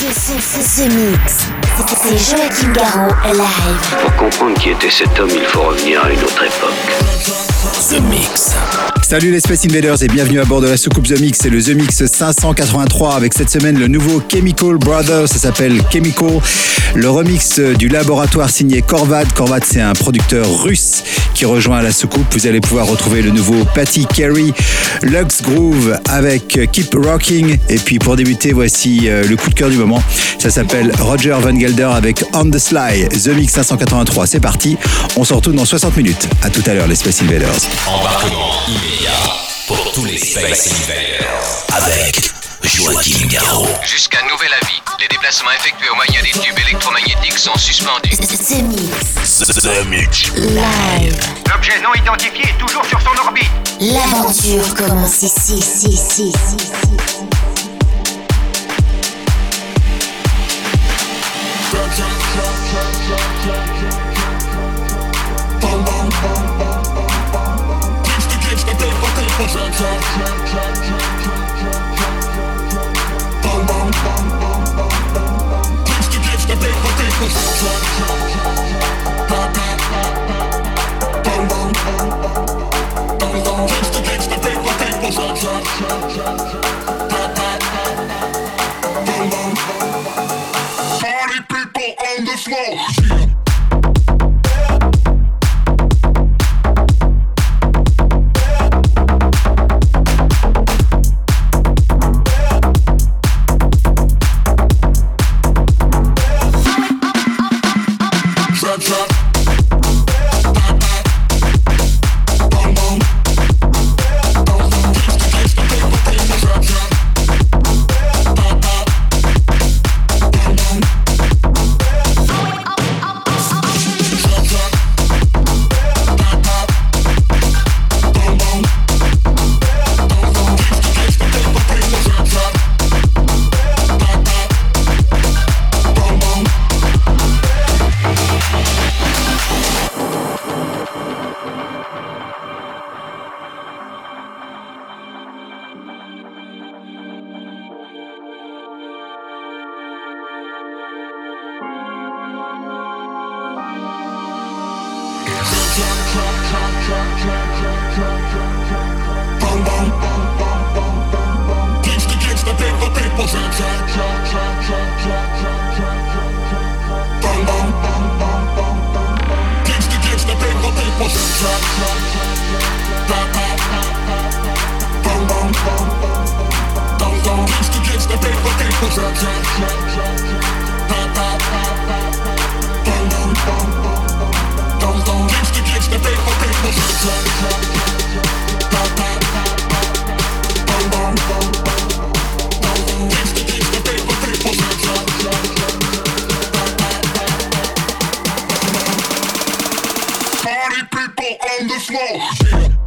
Mix. Pour comprendre qui était cet homme, il faut revenir à une autre époque. The Mix. Salut les Space Invaders et bienvenue à bord de la soucoupe The Mix. C'est le The Mix 583 avec cette semaine le nouveau Chemical Brothers. Ça s'appelle Chemical. Le remix du laboratoire signé Korvad. Korvad, c'est un producteur russe qui rejoint la soucoupe. Vous allez pouvoir retrouver le nouveau Patty Carey, Lux Groove avec Keep Rocking. Et puis pour débuter, voici euh, le coup de cœur du moment. Ça s'appelle Roger Van Gelder avec On the Sly. The Mix 583. C'est parti. On se retrouve dans 60 minutes. À tout à l'heure les Space Invaders. Pour tous les Space Invaders avec Joachim Garraud. Jusqu'à nouvel avis, les déplacements effectués au moyen des tubes électromagnétiques sont suspendus. The Mix. The Mix. Live. L'objet non identifié est toujours sur son orbite. L'aventure commence ici, ici, ici, ici, ici. Party people on the floor. People on the floor. Trap,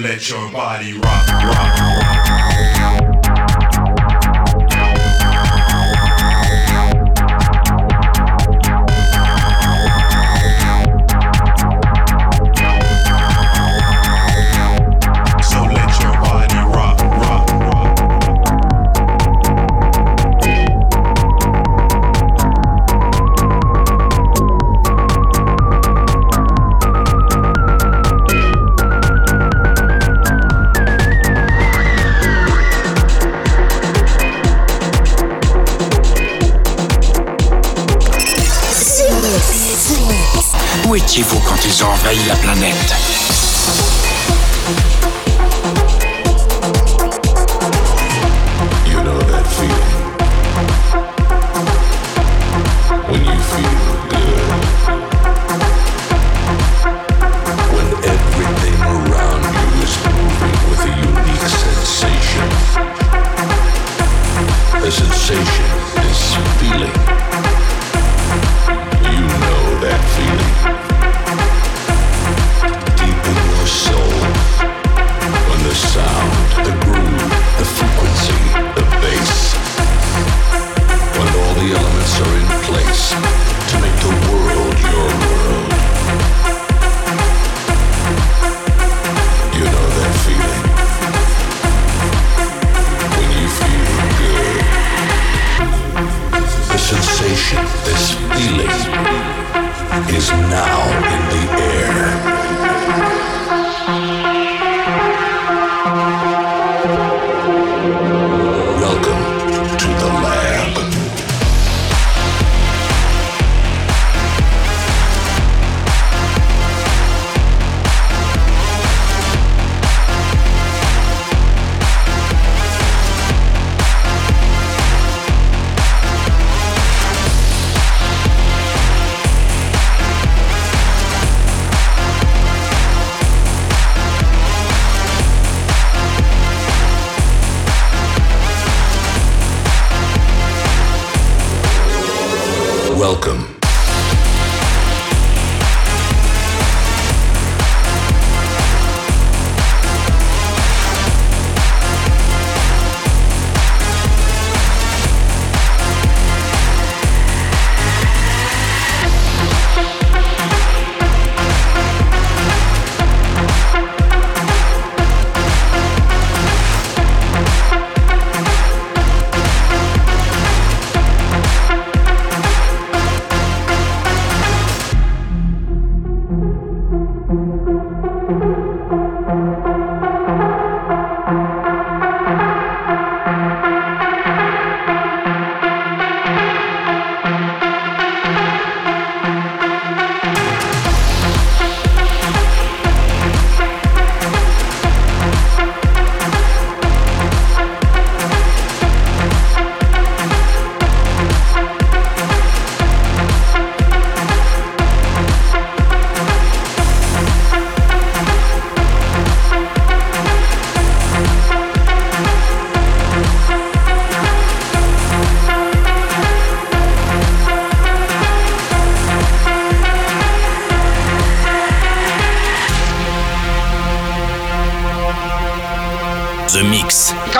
let your body rock, rock, rock. ils ont envahi la planète.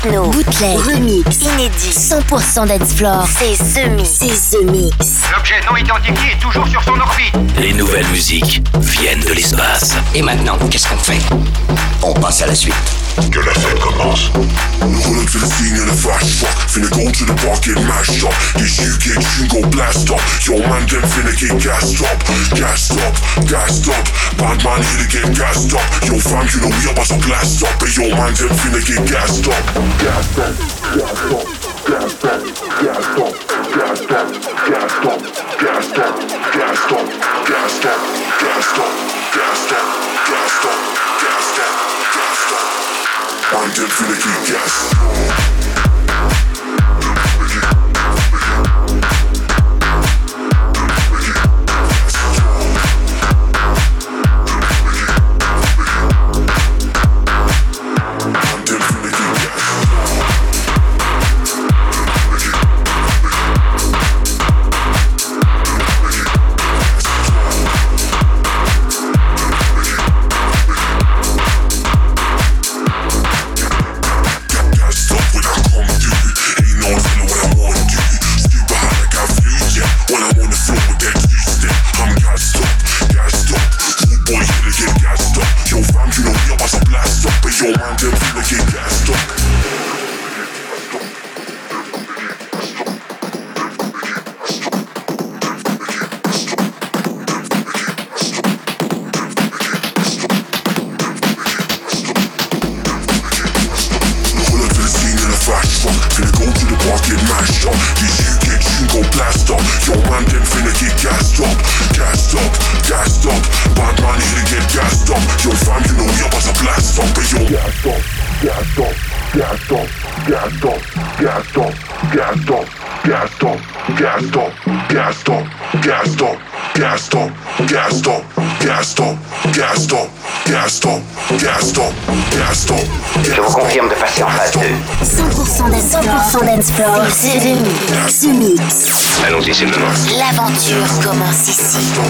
Techno, bootleg, inédit, 100% dancefloor. C'est The Mix. C'est The L'objet non identifié est toujours sur son orbite. Les nouvelles musiques viennent de l'espace. Et maintenant, qu'est-ce qu'on fait? On passe à la suite. que la fête commence. Nous rollin' to the scene in a fast truck. Finna go to the park and mash up. This UK tune go blast up. Yo man, them finna get gassed up. Gassed up, gassed up. Bad man here to get gassed up. Yo fam, you know we up as a blast up. But yo man, them finna get gassed up. Gassed up, gassed up. Gassed up, gassed up, gassed up, gassed up, gassed up. to the deep, yes.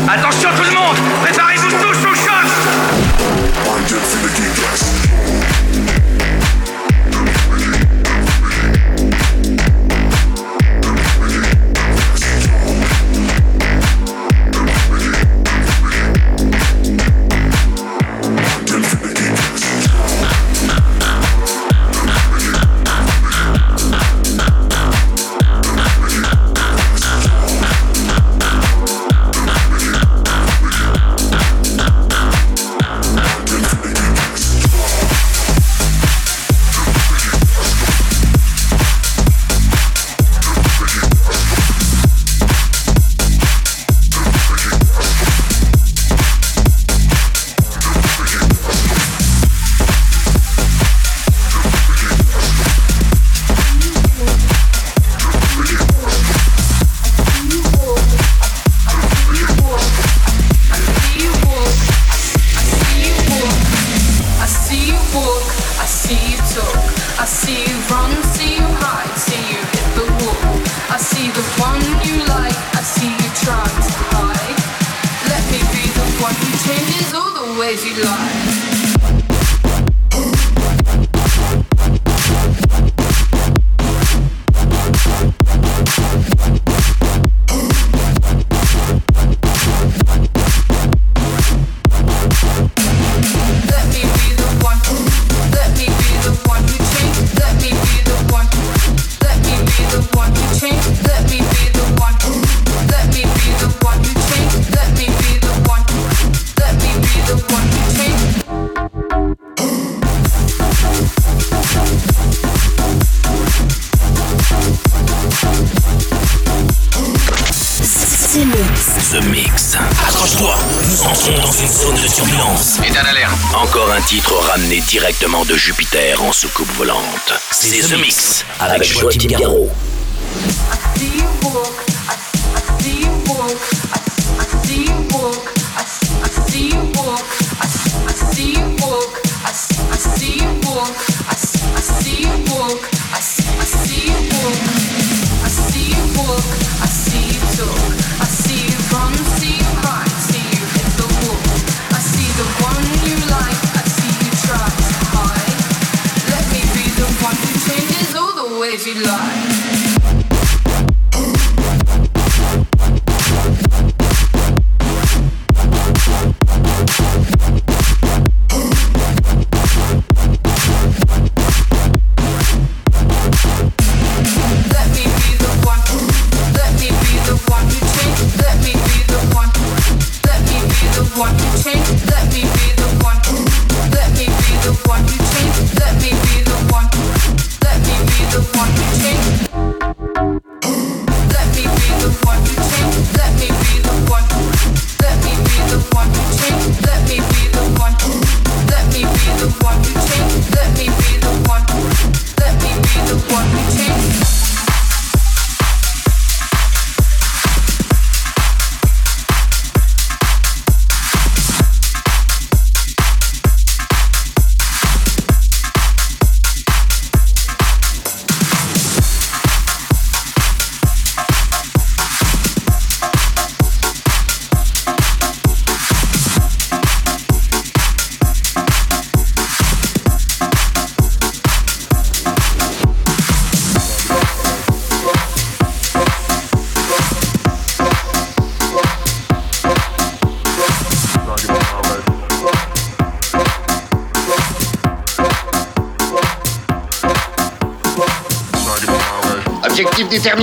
Attention tout le monde Préparez-vous tous Nous entrons dans une zone de turbulence. État d'alerte. Encore un titre ramené directement de Jupiter en soucoupe volante. C'est The Mix avec, avec Joachim Garraud. Crazy life.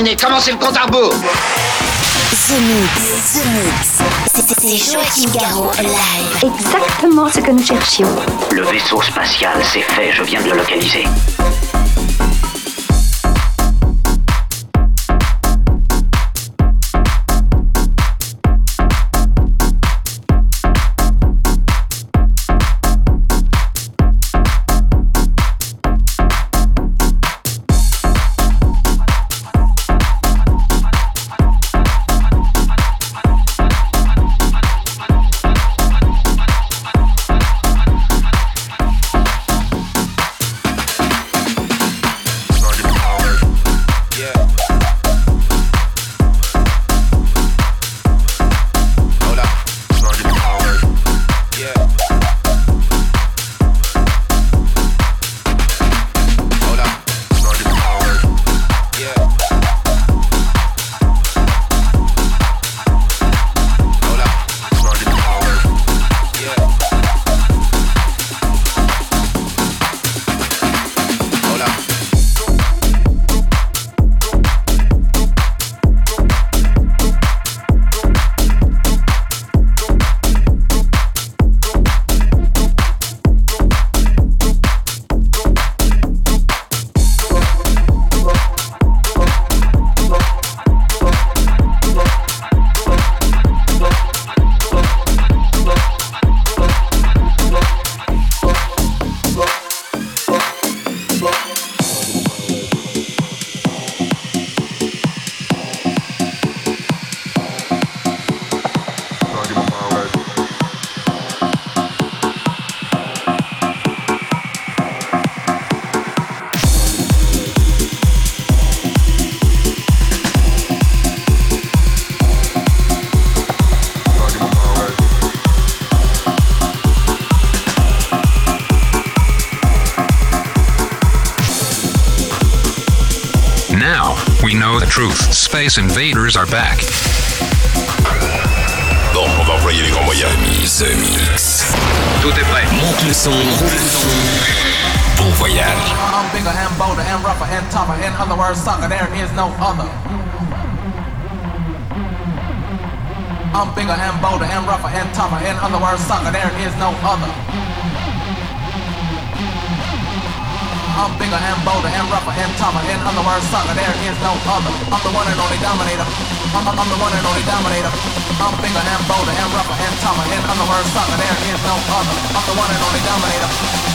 Déterminé, commencez le compte à rebours The Mix, The Mix. C'est Joachim Garraud live. Exactement ce que nous cherchions. Le vaisseau spatial, c'est fait, je viens de le localiser. Space invaders are back. Bon, on va employer les grands moyens. The Mix. Tout est prêt. Monte le son. Bon voyage. I'm bigger and bolder and rougher and tougher. In other words, sucker, there is no other. I'm bigger and bolder and rougher and tougher. In other words, sucker, there is no other. Bigger and bolder and rougher and tougher. In other words, sucker, there is no other. I'm the one and only dominator. I'm, I'm the one and only dominator. I'm bigger and bolder and rougher and tougher. In other words, sucker, there is no other. I'm the one and only dominator.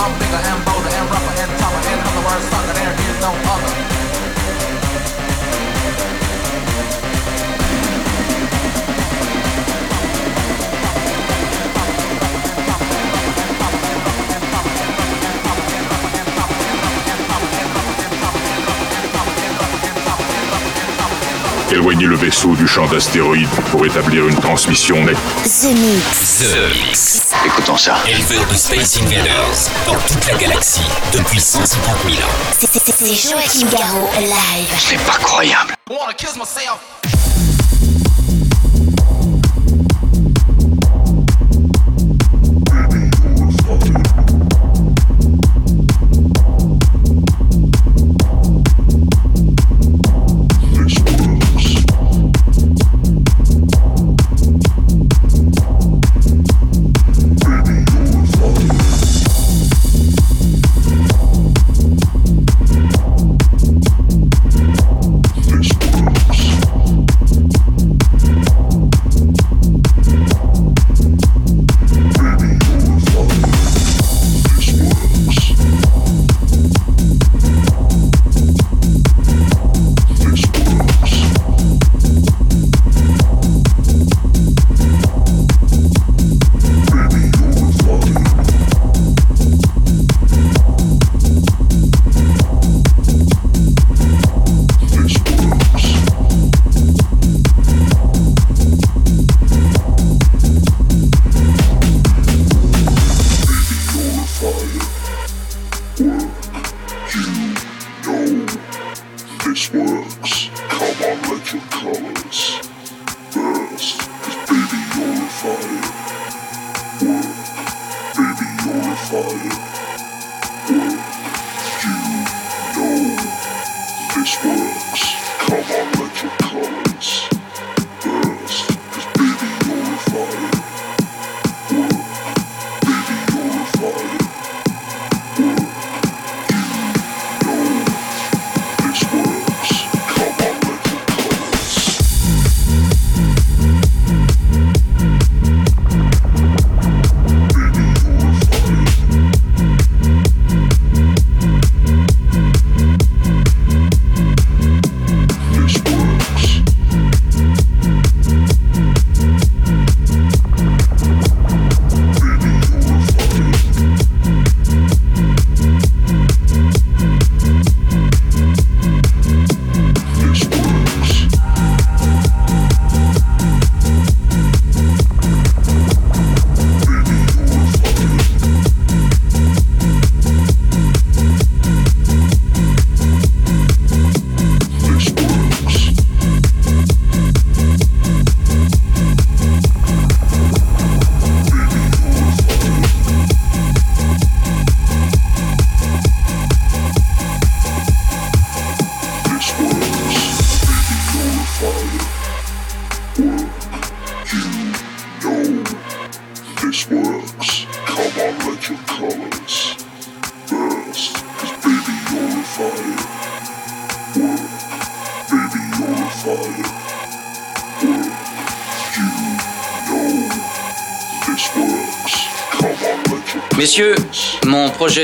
I'm bigger and bolder and rougher and tougher. In other words, sucker, there is no other. Éloignez le vaisseau du champ d'astéroïdes pour établir une transmission nette. The Mix. The Mix. Écoutons ça. Éleveur de Space Invaders dans toute la galaxie depuis 150 000 ans. C'est- Joachim Garraud live. C'est pas croyable. Wanna kiss myself.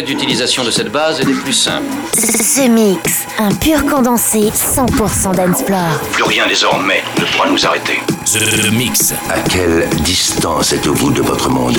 D'utilisation de cette base est des plus simples. The Mix. Un pur condensé 100% dancefloor. Plus rien désormais ne pourra nous arrêter. The Mix. À quelle distance êtes-vous de votre monde?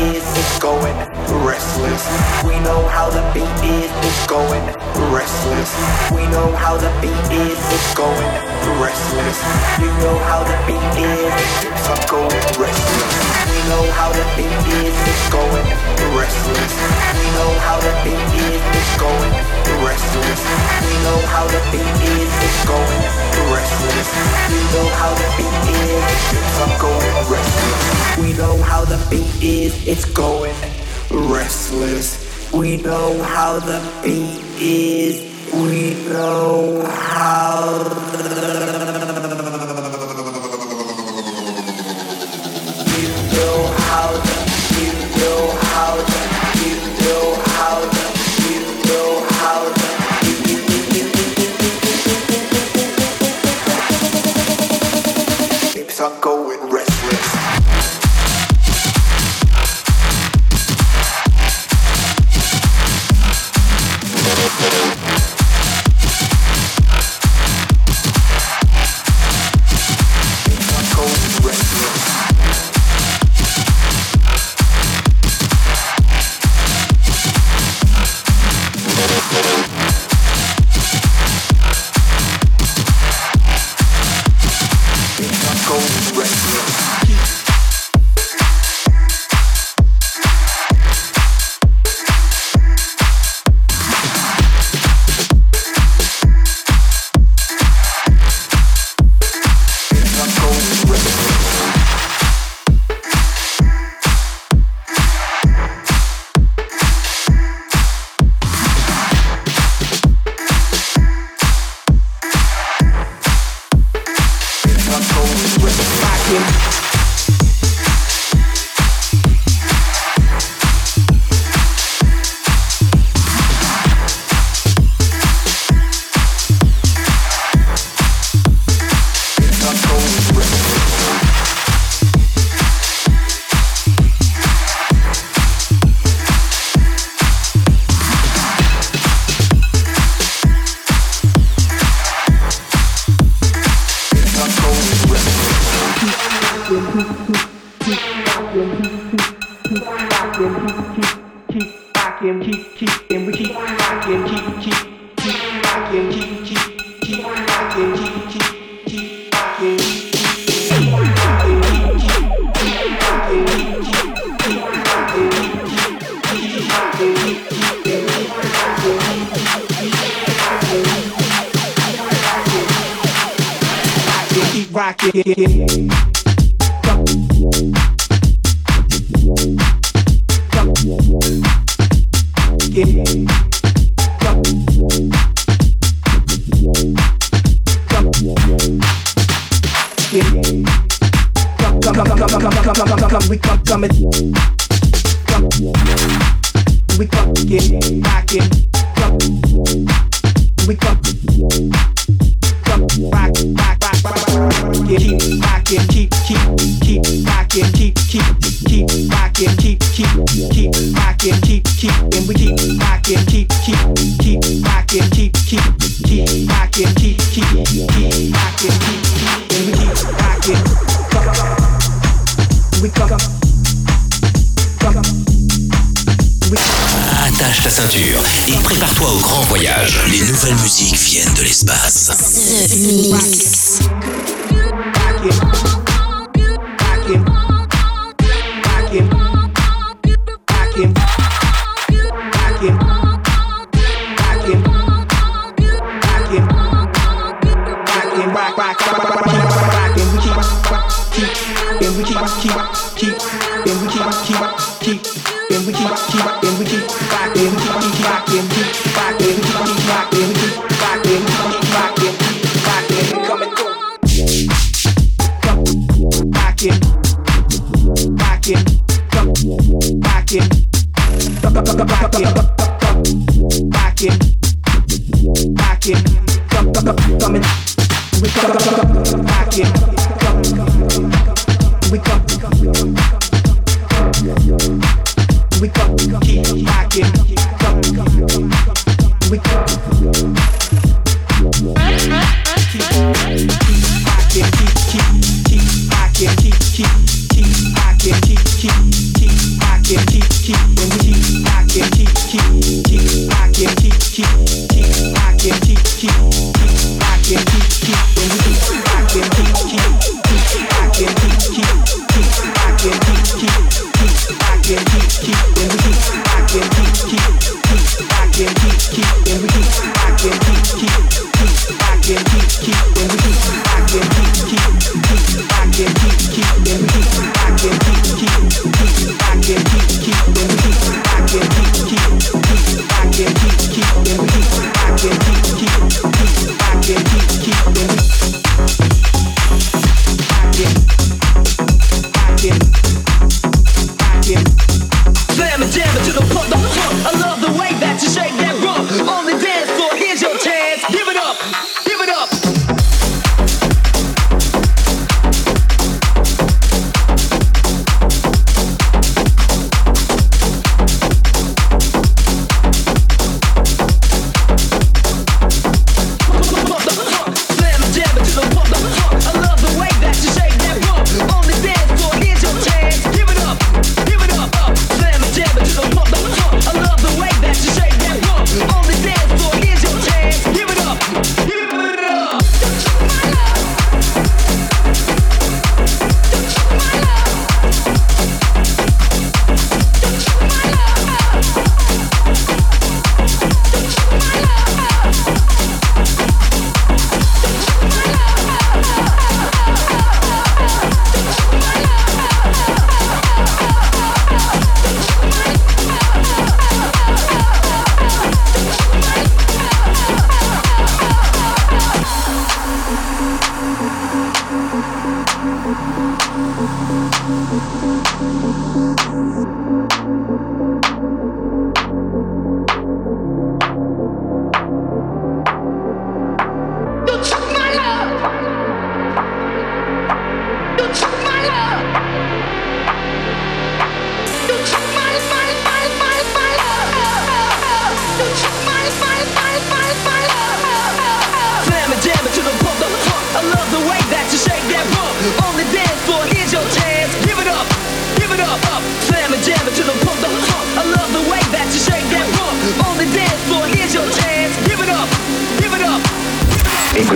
is, it's going restless. We know how the beat is, it's going restless. We know how the beat is, it's going restless. You know how the beat is, it keeps on going restless. We know how the beat is, it's going restless. We know how the beat is, it's going restless. We know how the beat is, it's going restless. We know how the beat is, it going restless. We know how the beat is, it's going restless. We know how the beat is, we know how the, you know how know how know how viennent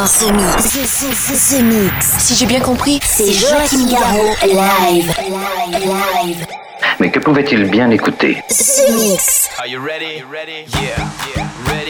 dans ce mix. Ce, ce, ce, ce mix. Si j'ai bien compris, c'est Joachim Garraud live. live. Mais que pouvait-il bien écouter? Ce mix. Are you ready? Are you ready? Yeah. yeah. Ready?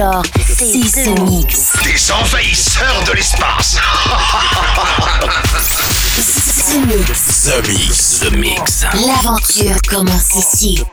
100% dance floor. C'est The Mix. Des envahisseurs de l'espace. The Mix. The Mix. The Mix. L'aventure commence ici.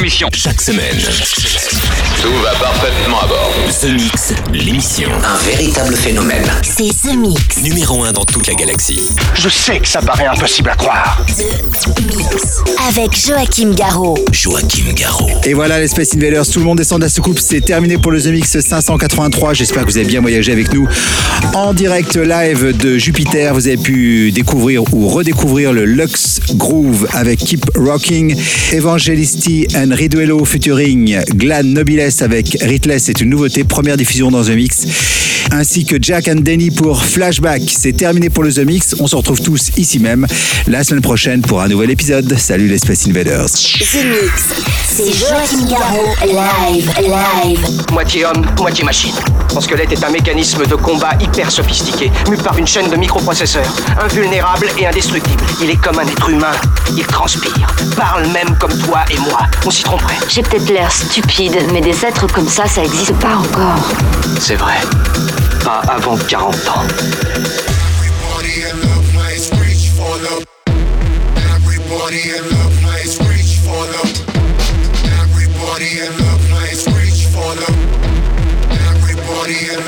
Mission. Chaque semaine. Tout va parfaitement à bord. The Mix, l'émission. Un véritable phénomène. C'est The Mix. Numéro 1 dans toute la galaxie. Je sais que ça paraît impossible à croire. The Mix. Avec Joachim Garraud. Joachim Garraud. Et voilà les Space Invaders, tout le monde descend de la soucoupe, c'est terminé pour le The Mix 583. J'espère que vous avez bien voyagé avec nous en direct live de Jupiter. Vous avez pu découvrir ou redécouvrir le Lux Groove avec Keep Rocking, Evangelisti and Riduello featuring Glenn Nobiles avec Ritless, c'est une nouveauté, première diffusion dans The Mix. Ainsi que Jack and Denny pour Flashback. C'est terminé pour le The Mix. On se retrouve tous ici même la semaine prochaine pour un nouvel épisode. Salut les Space Invaders. C'est Joachim Garraud, live, live. Moitié homme, moitié machine. Son squelette est un mécanisme de combat hyper sophistiqué, mu par une chaîne de microprocesseurs, invulnérable et indestructible. Il est comme un être humain. Il transpire, parle même comme toi et moi. On s'y tromperait. J'ai peut-être l'air stupide, mais des êtres comme ça, ça existe pas encore. C'est vrai. Pas avant 40 ans. Everybody in the Everybody in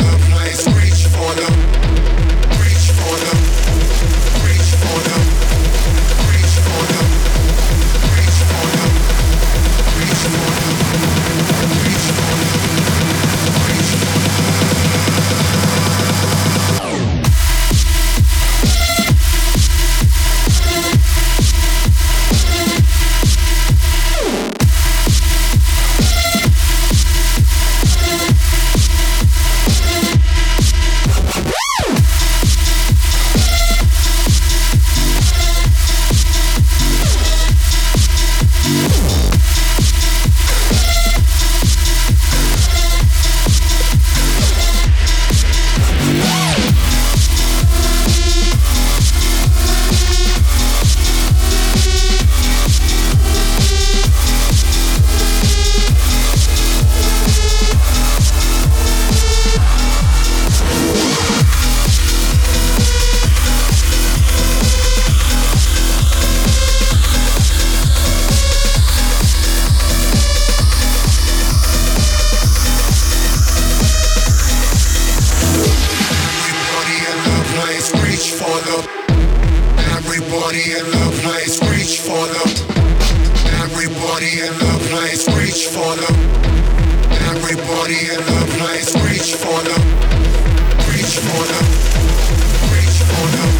for the. Everybody in the place reach for the. Everybody in the place reach for the. Everybody in the place reach for the. Reach for the. Reach for the.